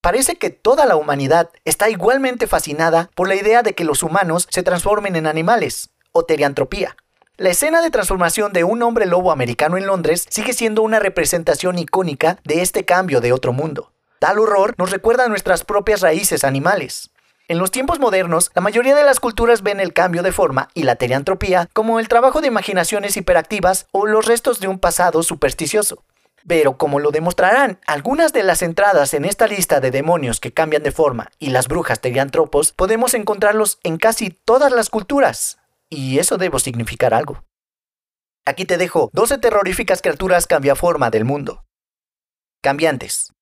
Parece que toda la humanidad está igualmente fascinada por la idea de que los humanos se transformen en animales, o teriantropía. La escena de transformación de un hombre lobo americano en Londres sigue siendo una representación icónica de este cambio de otro mundo. Tal horror nos recuerda a nuestras propias raíces animales. En los tiempos modernos, la mayoría de las culturas ven el cambio de forma y la teriantropía como el trabajo de imaginaciones hiperactivas o los restos de un pasado supersticioso. Pero como lo demostrarán algunas de las entradas en esta lista de demonios que cambian de forma y las brujas teriantropos, podemos encontrarlos en casi todas las culturas. Y eso debe significar algo. Aquí te dejo 12 terroríficas criaturas cambiaforma del mundo. Cambiantes.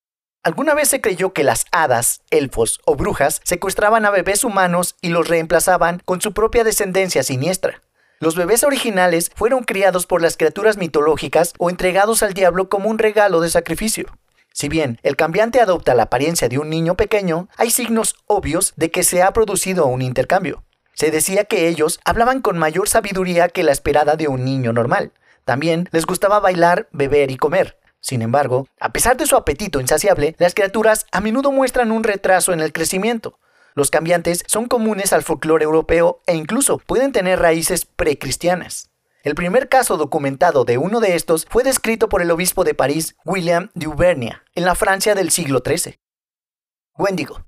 ¿Alguna vez se creyó que las hadas, elfos o brujas secuestraban a bebés humanos y los reemplazaban con su propia descendencia siniestra? Los bebés originales fueron criados por las criaturas mitológicas o entregados al diablo como un regalo de sacrificio. Si bien el cambiante adopta la apariencia de un niño pequeño, hay signos obvios de que se ha producido un intercambio. Se decía que ellos hablaban con mayor sabiduría que la esperada de un niño normal. También les gustaba bailar, beber y comer. Sin embargo, a pesar de su apetito insaciable, las criaturas a menudo muestran un retraso en el crecimiento. Los cambiantes son comunes al folclore europeo e incluso pueden tener raíces precristianas. El primer caso documentado de uno de estos fue descrito por el obispo de París, William de Auvergne, en la Francia del siglo XIII. Wendigo.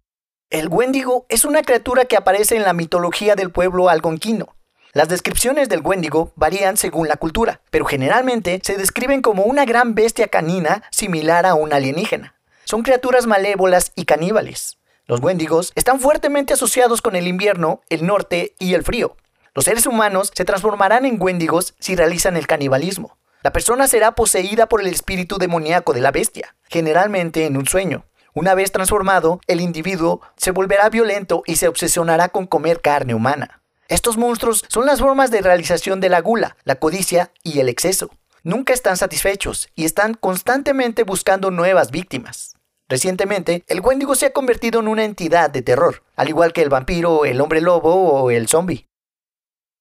El Wendigo es una criatura que aparece en la mitología del pueblo algonquino. Las descripciones del Wendigo varían según la cultura, pero generalmente se describen como una gran bestia canina similar a un alienígena. Son criaturas malévolas y caníbales. Los Wendigos están fuertemente asociados con el invierno, el norte y el frío. Los seres humanos se transformarán en Wendigos si realizan el canibalismo. La persona será poseída por el espíritu demoníaco de la bestia, generalmente en un sueño. Una vez transformado, el individuo se volverá violento y se obsesionará con comer carne humana. Estos monstruos son las formas de realización de la gula, la codicia y el exceso. Nunca están satisfechos y están constantemente buscando nuevas víctimas. Recientemente, el Wendigo se ha convertido en una entidad de terror, al igual que el vampiro, el hombre lobo o el zombie.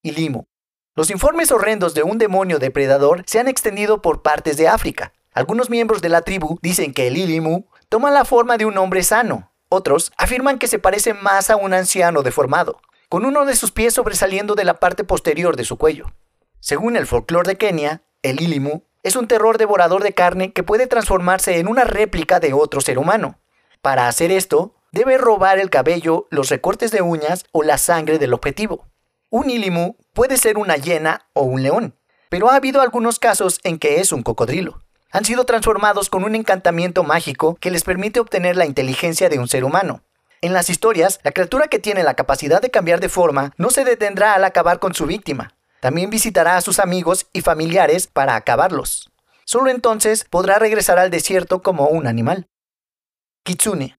Ilimo. Los informes horrendos de un demonio depredador se han extendido por partes de África. Algunos miembros de la tribu dicen que el Ilimu toma la forma de un hombre sano. Otros afirman que se parece más a un anciano deformado, con uno de sus pies sobresaliendo de la parte posterior de su cuello. Según el folclore de Kenia, el Ilimu es un terror devorador de carne que puede transformarse en una réplica de otro ser humano. Para hacer esto, debe robar el cabello, los recortes de uñas o la sangre del objetivo. Un ilimu puede ser una hiena o un león, pero ha habido algunos casos en que es un cocodrilo. Han sido transformados con un encantamiento mágico que les permite obtener la inteligencia de un ser humano. En las historias, la criatura que tiene la capacidad de cambiar de forma no se detendrá al acabar con su víctima, también visitará a sus amigos y familiares para acabarlos. Solo entonces podrá regresar al desierto como un animal. Kitsune.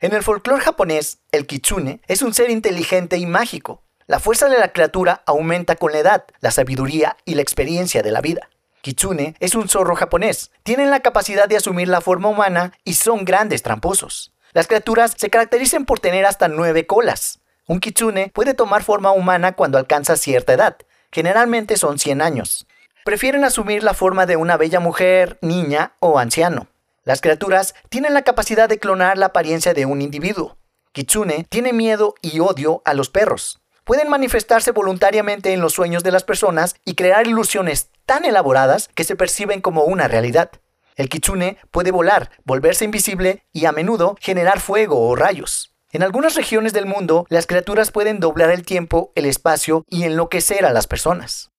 En el folclore japonés, el kitsune es un ser inteligente y mágico. La fuerza de la criatura aumenta con la edad, la sabiduría y la experiencia de la vida. Kitsune es un zorro japonés. Tienen la capacidad de asumir la forma humana y son grandes tramposos. Las criaturas se caracterizan por tener hasta nueve colas. Un kitsune puede tomar forma humana cuando alcanza cierta edad, generalmente son 100 años. Prefieren asumir la forma de una bella mujer, niña o anciano. Las criaturas tienen la capacidad de clonar la apariencia de un individuo. Kitsune tiene miedo y odio a los perros. Pueden manifestarse voluntariamente en los sueños de las personas y crear ilusiones tan elaboradas que se perciben como una realidad. El kitsune puede volar, volverse invisible y a menudo generar fuego o rayos. En algunas regiones del mundo, las criaturas pueden doblar el tiempo, el espacio y enloquecer a las personas.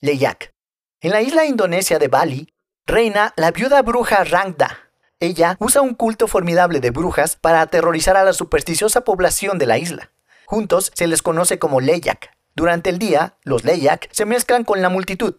Leyak. En la isla indonesia de Bali, reina la viuda bruja Rangda. Ella usa un culto formidable de brujas para aterrorizar a la supersticiosa población de la isla. Juntos se les conoce como Leyak. Durante el día, los Leyak se mezclan con la multitud.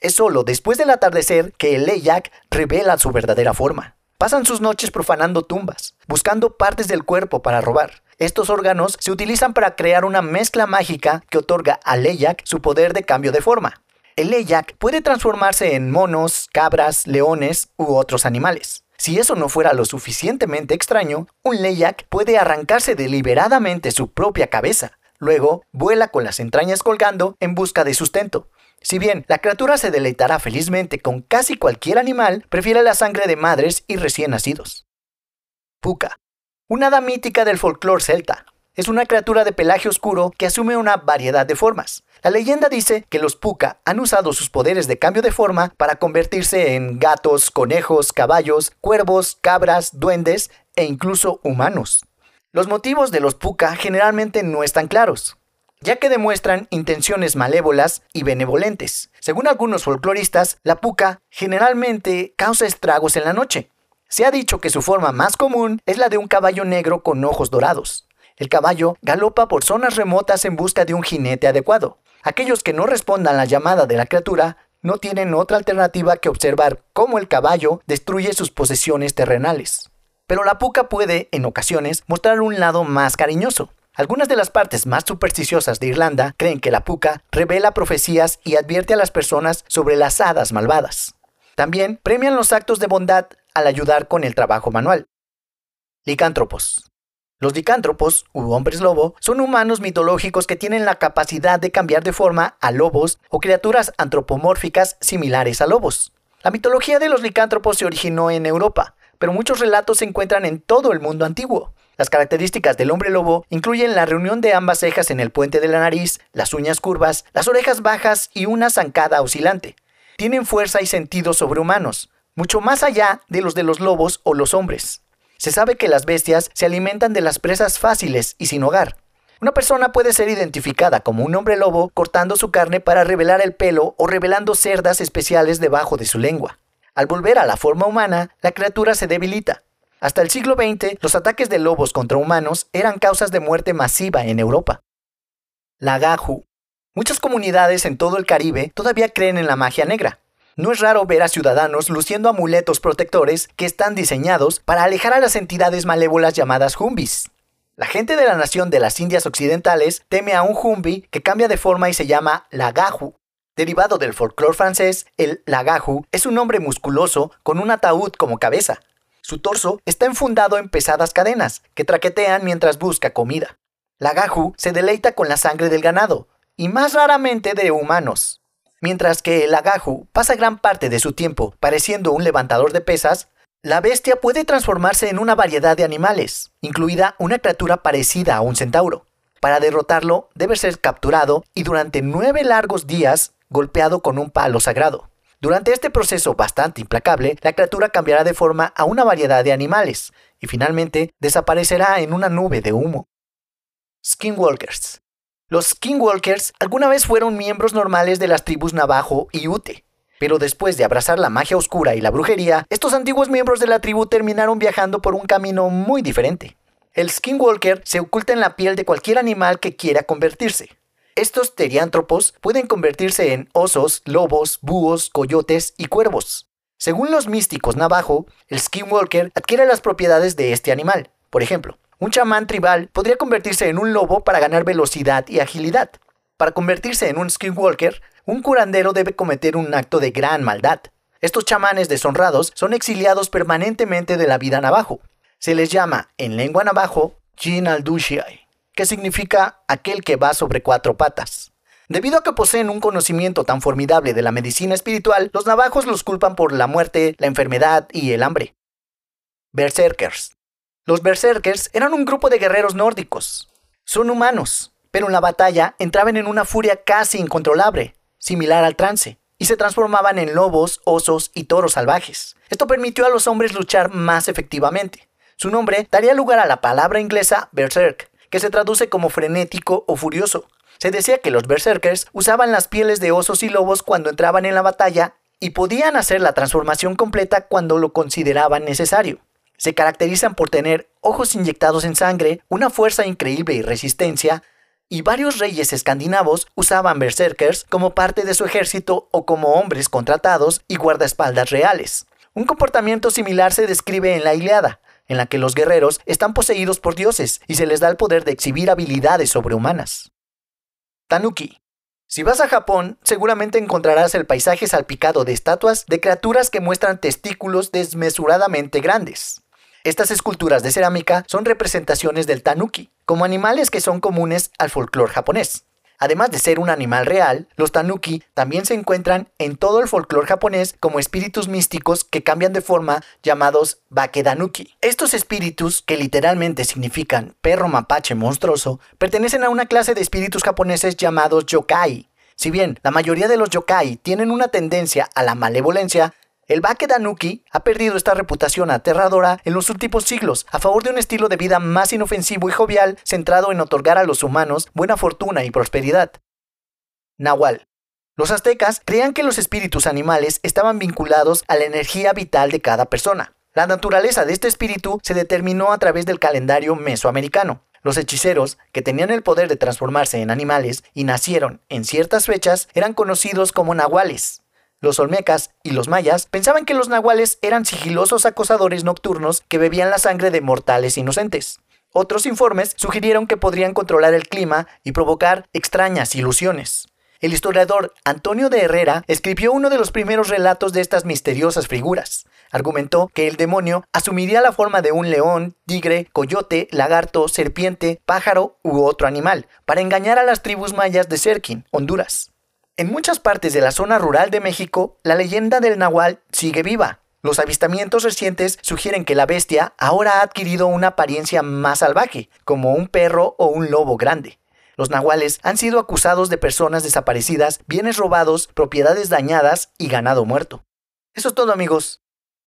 Es solo después del atardecer que el Leyak revela su verdadera forma. Pasan sus noches profanando tumbas, buscando partes del cuerpo para robar. Estos órganos se utilizan para crear una mezcla mágica que otorga a Leyak su poder de cambio de forma. El Leyak puede transformarse en monos, cabras, leones u otros animales. Si eso no fuera lo suficientemente extraño, un Leyak puede arrancarse deliberadamente su propia cabeza. Luego, vuela con las entrañas colgando en busca de sustento. Si bien la criatura se deleitará felizmente con casi cualquier animal, prefiere la sangre de madres y recién nacidos. Puka. una hada mítica del folclore celta. Es una criatura de pelaje oscuro que asume una variedad de formas. La leyenda dice que los puka han usado sus poderes de cambio de forma para convertirse en gatos, conejos, caballos, cuervos, cabras, duendes e incluso humanos. Los motivos de los puka generalmente no están claros, ya que demuestran intenciones malévolas y benevolentes. Según algunos folcloristas, la puca generalmente causa estragos en la noche. Se ha dicho que su forma más común es la de un caballo negro con ojos dorados. El caballo galopa por zonas remotas en busca de un jinete adecuado. Aquellos que no respondan a la llamada de la criatura no tienen otra alternativa que observar cómo el caballo destruye sus posesiones terrenales. Pero la puca puede, en ocasiones, mostrar un lado más cariñoso. Algunas de las partes más supersticiosas de Irlanda creen que la puca revela profecías y advierte a las personas sobre las hadas malvadas. También premian los actos de bondad al ayudar con el trabajo manual. Licántropos. Los licántropos, u hombres lobo, son humanos mitológicos que tienen la capacidad de cambiar de forma a lobos o criaturas antropomórficas similares a lobos. La mitología de los licántropos se originó en Europa, pero muchos relatos se encuentran en todo el mundo antiguo. Las características del hombre lobo incluyen la reunión de ambas cejas en el puente de la nariz, las uñas curvas, las orejas bajas y una zancada oscilante. Tienen fuerza y sentidos sobrehumanos, mucho más allá de los de los lobos o los hombres. Se sabe que las bestias se alimentan de las presas fáciles y sin hogar. Una persona puede ser identificada como un hombre lobo cortando su carne para revelar el pelo o revelando cerdas especiales debajo de su lengua. Al volver a la forma humana, la criatura se debilita. Hasta el siglo XX, los ataques de lobos contra humanos eran causas de muerte masiva en Europa. La Gaju. Muchas comunidades en todo el Caribe todavía creen en la magia negra. No es raro ver a ciudadanos luciendo amuletos protectores que están diseñados para alejar a las entidades malévolas llamadas jumbis. La gente de la nación de las Indias Occidentales teme a un jumbi que cambia de forma y se llama lagaju. Derivado del folclore francés, el lagaju es un hombre musculoso con un ataúd como cabeza. Su torso está enfundado en pesadas cadenas que traquetean mientras busca comida. Lagaju se deleita con la sangre del ganado, y más raramente de humanos. Mientras que el agaju pasa gran parte de su tiempo pareciendo un levantador de pesas, la bestia puede transformarse en una variedad de animales, incluida una criatura parecida a un centauro. Para derrotarlo, debe ser capturado y durante nueve largos días golpeado con un palo sagrado. Durante este proceso bastante implacable, la criatura cambiará de forma a una variedad de animales y finalmente desaparecerá en una nube de humo. Skinwalkers los Skinwalkers alguna vez fueron miembros normales de las tribus Navajo y Ute. Pero después de abrazar la magia oscura y la brujería, estos antiguos miembros de la tribu terminaron viajando por un camino muy diferente. El Skinwalker se oculta en la piel de cualquier animal que quiera convertirse. Estos teriántropos pueden convertirse en osos, lobos, búhos, coyotes y cuervos. Según los místicos navajo, el Skinwalker adquiere las propiedades de este animal. Por ejemplo, un chamán tribal podría convertirse en un lobo para ganar velocidad y agilidad. Para convertirse en un skinwalker, un curandero debe cometer un acto de gran maldad. Estos chamanes deshonrados son exiliados permanentemente de la vida navajo. Se les llama, en lengua navajo, Jin al-Dushiai, que significa aquel que va sobre cuatro patas. Debido a que poseen un conocimiento tan formidable de la medicina espiritual, los navajos los culpan por la muerte, la enfermedad y el hambre. Berserkers. Los berserkers eran un grupo de guerreros nórdicos. Son humanos, pero en la batalla entraban en una furia casi incontrolable, similar al trance, y se transformaban en lobos, osos y toros salvajes. Esto permitió a los hombres luchar más efectivamente. Su nombre daría lugar a la palabra inglesa berserk, que se traduce como frenético o furioso. Se decía que los berserkers usaban las pieles de osos y lobos cuando entraban en la batalla y podían hacer la transformación completa cuando lo consideraban necesario se caracterizan por tener ojos inyectados en sangre, una fuerza increíble y resistencia, y varios reyes escandinavos usaban berserkers como parte de su ejército o como hombres contratados y guardaespaldas reales. Un comportamiento similar se describe en la Iliada, en la que los guerreros están poseídos por dioses y se les da el poder de exhibir habilidades sobrehumanas. Tanuki. Si vas a Japón, seguramente encontrarás el paisaje salpicado de estatuas de criaturas que muestran testículos desmesuradamente grandes. Estas esculturas de cerámica son representaciones del tanuki, como animales que son comunes al folclore japonés. Además de ser un animal real, los tanuki también se encuentran en todo el folclore japonés como espíritus místicos que cambian de forma llamados bakedanuki. Estos espíritus, que literalmente significan perro mapache monstruoso, pertenecen a una clase de espíritus japoneses llamados yokai. Si bien la mayoría de los yokai tienen una tendencia a la malevolencia, el Bakedanuki ha perdido esta reputación aterradora en los últimos siglos a favor de un estilo de vida más inofensivo y jovial centrado en otorgar a los humanos buena fortuna y prosperidad. Nahual. Los aztecas creían que los espíritus animales estaban vinculados a la energía vital de cada persona. La naturaleza de este espíritu se determinó a través del calendario mesoamericano. Los hechiceros, que tenían el poder de transformarse en animales y nacieron en ciertas fechas, eran conocidos como nahuales. Los olmecas y los mayas pensaban que los nahuales eran sigilosos acosadores nocturnos que bebían la sangre de mortales inocentes. Otros informes sugirieron que podrían controlar el clima y provocar extrañas ilusiones. El historiador Antonio de Herrera escribió uno de los primeros relatos de estas misteriosas figuras. Argumentó que el demonio asumiría la forma de un león, tigre, coyote, lagarto, serpiente, pájaro u otro animal, para engañar a las tribus mayas de Serkin, Honduras. En muchas partes de la zona rural de México, la leyenda del nahual sigue viva. Los avistamientos recientes sugieren que la bestia ahora ha adquirido una apariencia más salvaje, como un perro o un lobo grande. Los nahuales han sido acusados de personas desaparecidas, bienes robados, propiedades dañadas y ganado muerto. Eso es todo amigos.